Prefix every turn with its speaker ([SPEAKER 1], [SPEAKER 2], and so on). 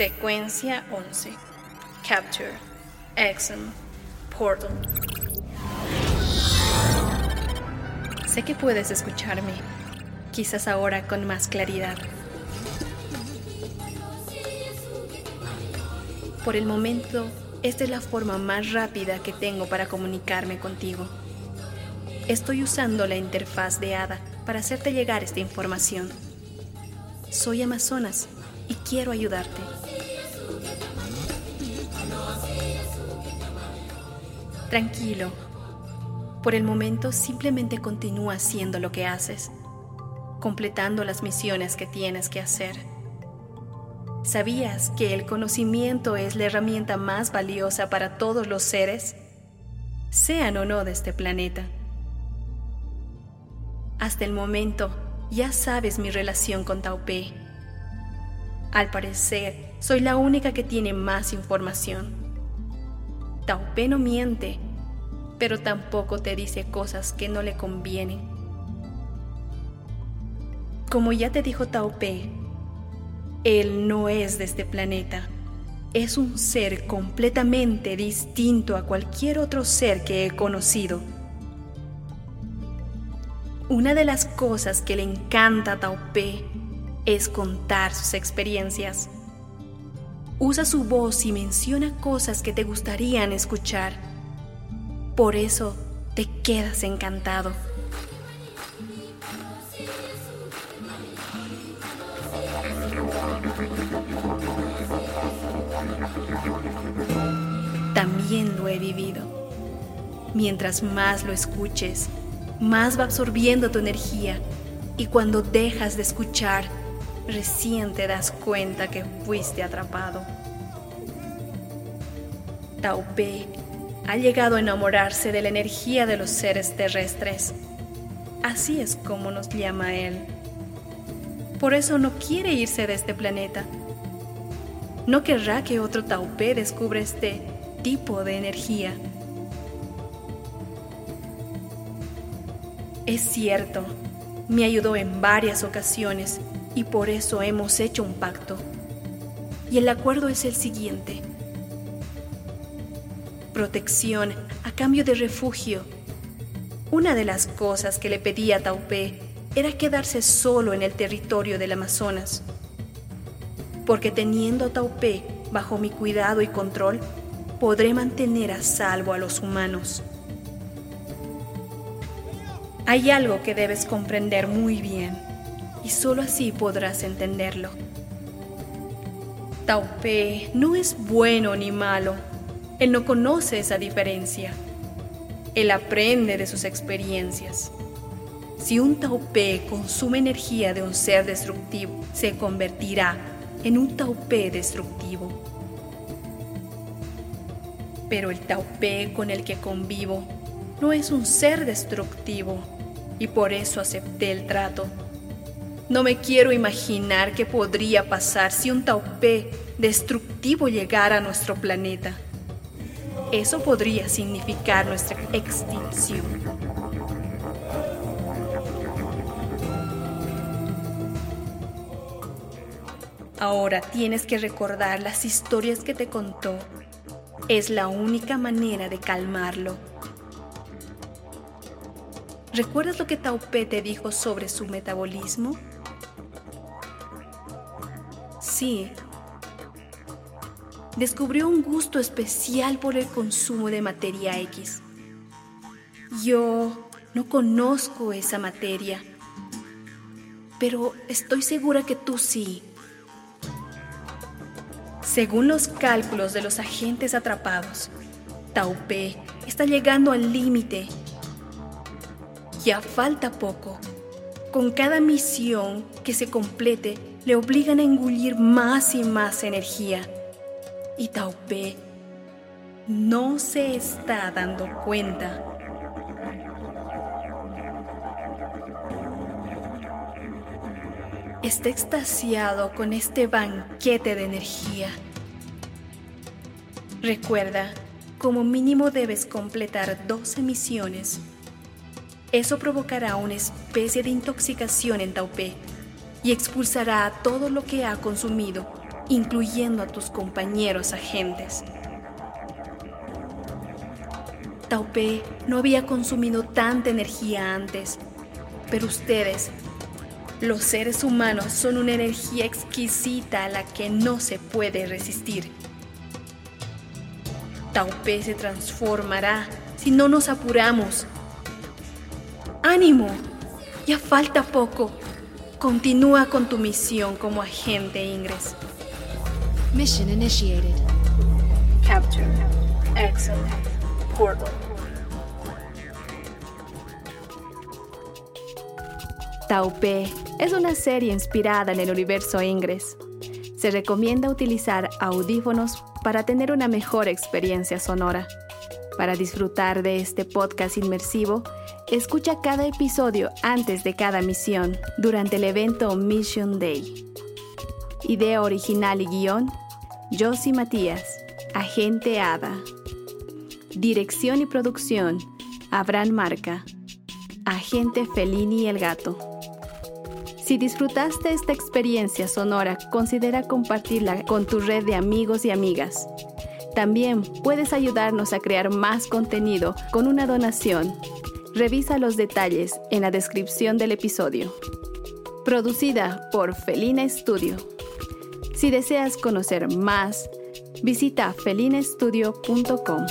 [SPEAKER 1] Secuencia 11. Capture. Exum. Portal. Sé que puedes escucharme, quizás ahora con más claridad. Por el momento, esta es la forma más rápida que tengo para comunicarme contigo. Estoy usando la interfaz de ADA para hacerte llegar esta información. Soy Amazonas y quiero ayudarte. Tranquilo. Por el momento simplemente continúa haciendo lo que haces, completando las misiones que tienes que hacer. ¿Sabías que el conocimiento es la herramienta más valiosa para todos los seres, sean o no de este planeta? Hasta el momento ya sabes mi relación con Taupé. Al parecer, soy la única que tiene más información. Taupé no miente, pero tampoco te dice cosas que no le convienen. Como ya te dijo Taupé, él no es de este planeta. Es un ser completamente distinto a cualquier otro ser que he conocido. Una de las cosas que le encanta a Taupé es contar sus experiencias. Usa su voz y menciona cosas que te gustarían escuchar. Por eso te quedas encantado. También lo he vivido. Mientras más lo escuches, más va absorbiendo tu energía y cuando dejas de escuchar, recién te das cuenta que fuiste atrapado. Taupé ha llegado a enamorarse de la energía de los seres terrestres. Así es como nos llama él. Por eso no quiere irse de este planeta. No querrá que otro Taupé descubra este tipo de energía. Es cierto, me ayudó en varias ocasiones y por eso hemos hecho un pacto. Y el acuerdo es el siguiente. Protección a cambio de refugio. Una de las cosas que le pedí a Taupé era quedarse solo en el territorio del Amazonas. Porque teniendo a Taupé bajo mi cuidado y control, podré mantener a salvo a los humanos. Hay algo que debes comprender muy bien y solo así podrás entenderlo. Taupé no es bueno ni malo. Él no conoce esa diferencia. Él aprende de sus experiencias. Si un taupé consume energía de un ser destructivo, se convertirá en un taupé destructivo. Pero el taupé con el que convivo no es un ser destructivo y por eso acepté el trato. No me quiero imaginar qué podría pasar si un taupé destructivo llegara a nuestro planeta. Eso podría significar nuestra extinción. Ahora tienes que recordar las historias que te contó. Es la única manera de calmarlo. ¿Recuerdas lo que Taupé te dijo sobre su metabolismo? Sí. Descubrió un gusto especial por el consumo de materia X. Yo no conozco esa materia, pero estoy segura que tú sí. Según los cálculos de los agentes atrapados, Taupé está llegando al límite. Ya falta poco. Con cada misión que se complete, le obligan a engullir más y más energía. Y Taupé no se está dando cuenta. está extasiado con este banquete de energía. Recuerda, como mínimo debes completar 12 misiones. Eso provocará una especie de intoxicación en Taupé y expulsará todo lo que ha consumido, incluyendo a tus compañeros agentes. Taupé no había consumido tanta energía antes, pero ustedes, los seres humanos, son una energía exquisita a la que no se puede resistir. Taupé se transformará si no nos apuramos. ¡Ánimo! Ya falta poco. Continúa con tu misión como agente Ingres.
[SPEAKER 2] Mission initiated.
[SPEAKER 1] Capture. Exit. Portal. Taupé es una serie inspirada en el universo Ingres. Se recomienda utilizar audífonos para tener una mejor experiencia sonora. Para disfrutar de este podcast inmersivo, escucha cada episodio antes de cada misión durante el evento Mission Day. Idea original y guion, Josie Matías, Agente Ada. Dirección y producción, Abraham Marca, Agente Felini el Gato. Si disfrutaste esta experiencia sonora, considera compartirla con tu red de amigos y amigas. También puedes ayudarnos a crear más contenido con una donación. Revisa los detalles en la descripción del episodio. Producida por Felina Studio. Si deseas conocer más, visita felinastudio.com.